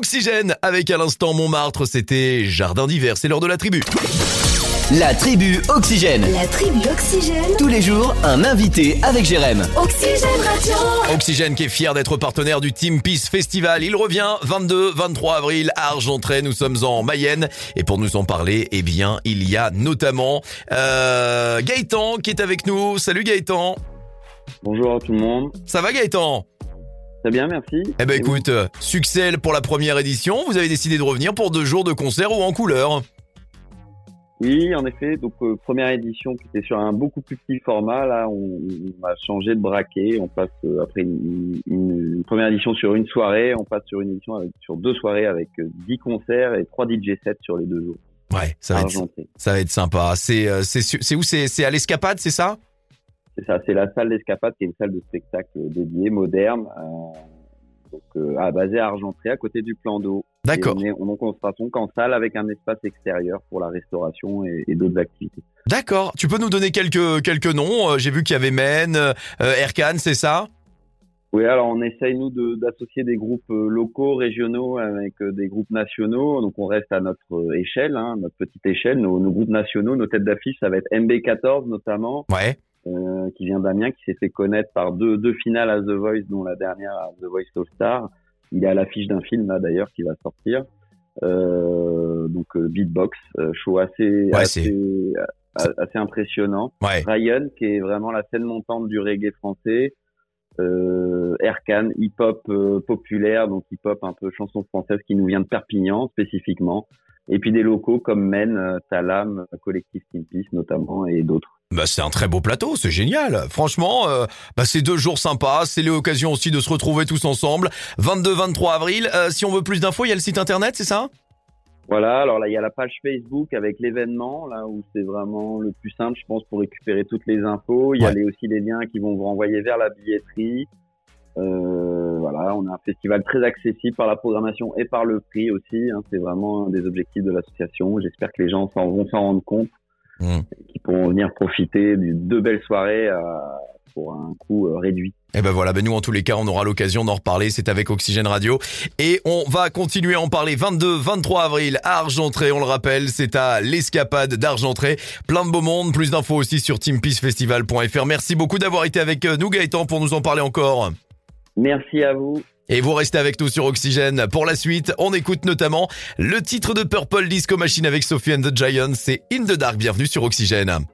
Oxygène avec à l'instant Montmartre, c'était Jardin d'hiver, c'est l'heure de la tribu. La tribu Oxygène. La tribu Oxygène. Tous les jours, un invité avec Jérém. Oxygène Radio. Oxygène qui est fier d'être partenaire du Team Peace Festival. Il revient 22-23 avril à Argentré. Nous sommes en Mayenne. Et pour nous en parler, eh bien, il y a notamment euh, Gaëtan qui est avec nous. Salut Gaëtan. Bonjour à tout le monde. Ça va Gaëtan? Très bien, merci. Eh ben écoute, euh, succès pour la première édition. Vous avez décidé de revenir pour deux jours de concert ou en couleur. Oui, en effet. Donc euh, première édition qui était sur un beaucoup plus petit format. Là, on, on a changé de braquet. On passe euh, après une, une- une première édition sur une soirée, on passe sur une édition avec, sur deux soirées avec euh, 10 concerts et 3 DJ sets sur les deux jours. Ouais, ça va être, ça va être sympa. C'est où? C'est à l'escapade, c'est ça? C'est ça. C'est la salle d'escapade qui est une salle de spectacle dédiée, moderne. euh, donc euh, ah, basée à Argentré, à côté du plan d'eau. D'accord. On, est, on, donc on sera donc en salle avec un espace extérieur pour la restauration et, et d'autres activités. D'accord. Tu peux nous donner quelques quelques noms Euh, J'ai vu qu'il y avait Men, euh, Erkan, c'est ça? Oui, alors on essaye nous de- d'associer des groupes euh, locaux, régionaux avec euh, des groupes nationaux. Donc on reste à notre euh, échelle, hein, notre petite échelle. Nos, nos groupes nationaux, nos têtes d'affiche, ça va être MB14 notamment, Ouais. Euh, qui vient d'Amiens, qui s'est fait connaître par deux, deux finales à The Voice, dont la dernière à The Voice All Star. Il est à l'affiche d'un film là d'ailleurs qui va sortir. Euh, donc euh, beatbox, euh, show assez Ouais, assez, a- assez impressionnant. Ouais. Ryan, qui est vraiment la scène montante du reggae français. Euh, Erkan, hip-hop euh, populaire, donc hip-hop un peu chanson française qui nous vient de Perpignan spécifiquement. Et puis des locaux comme Men, euh, Talam, Collectif Peace notamment et d'autres. Bah c'est un très beau plateau, c'est génial. Franchement, euh, bah c'est deux jours sympas, c'est l'occasion aussi de se retrouver tous ensemble. 22-23 avril. Euh, si on veut plus d'infos, il y a le site internet, c'est ça? Voilà, alors là il y a la page Facebook avec l'événement, là où c'est vraiment le plus simple je pense pour récupérer toutes les infos. Il y a les- aussi les liens qui vont vous renvoyer vers la billetterie. Euh, voilà, on a un festival très accessible par la programmation et par le prix aussi. hein. c'est vraiment un des objectifs de l'association. J'espère que les gens s'en vont s'en rendre compte, Mm. et qu'ils pourront venir profiter de deux belles soirées euh, pour un coût euh, réduit. Et ben voilà, ben nous en tous les cas, on aura l'occasion d'en reparler, c'est avec Oxygène Radio. Et on va continuer à en parler 22-23 avril à Argentré, on le rappelle, c'est à l'escapade d'Argentré. Plein de beau monde, plus d'infos aussi sur teampeacefestival.fr. Merci beaucoup d'avoir été avec nous Gaëtan pour nous en parler encore. Merci à vous. Et vous restez avec nous sur Oxygène. Pour la suite, on écoute notamment le titre de Purple Disco Machine avec Sophie and the Giants, c'est In the Dark. Bienvenue sur Oxygène.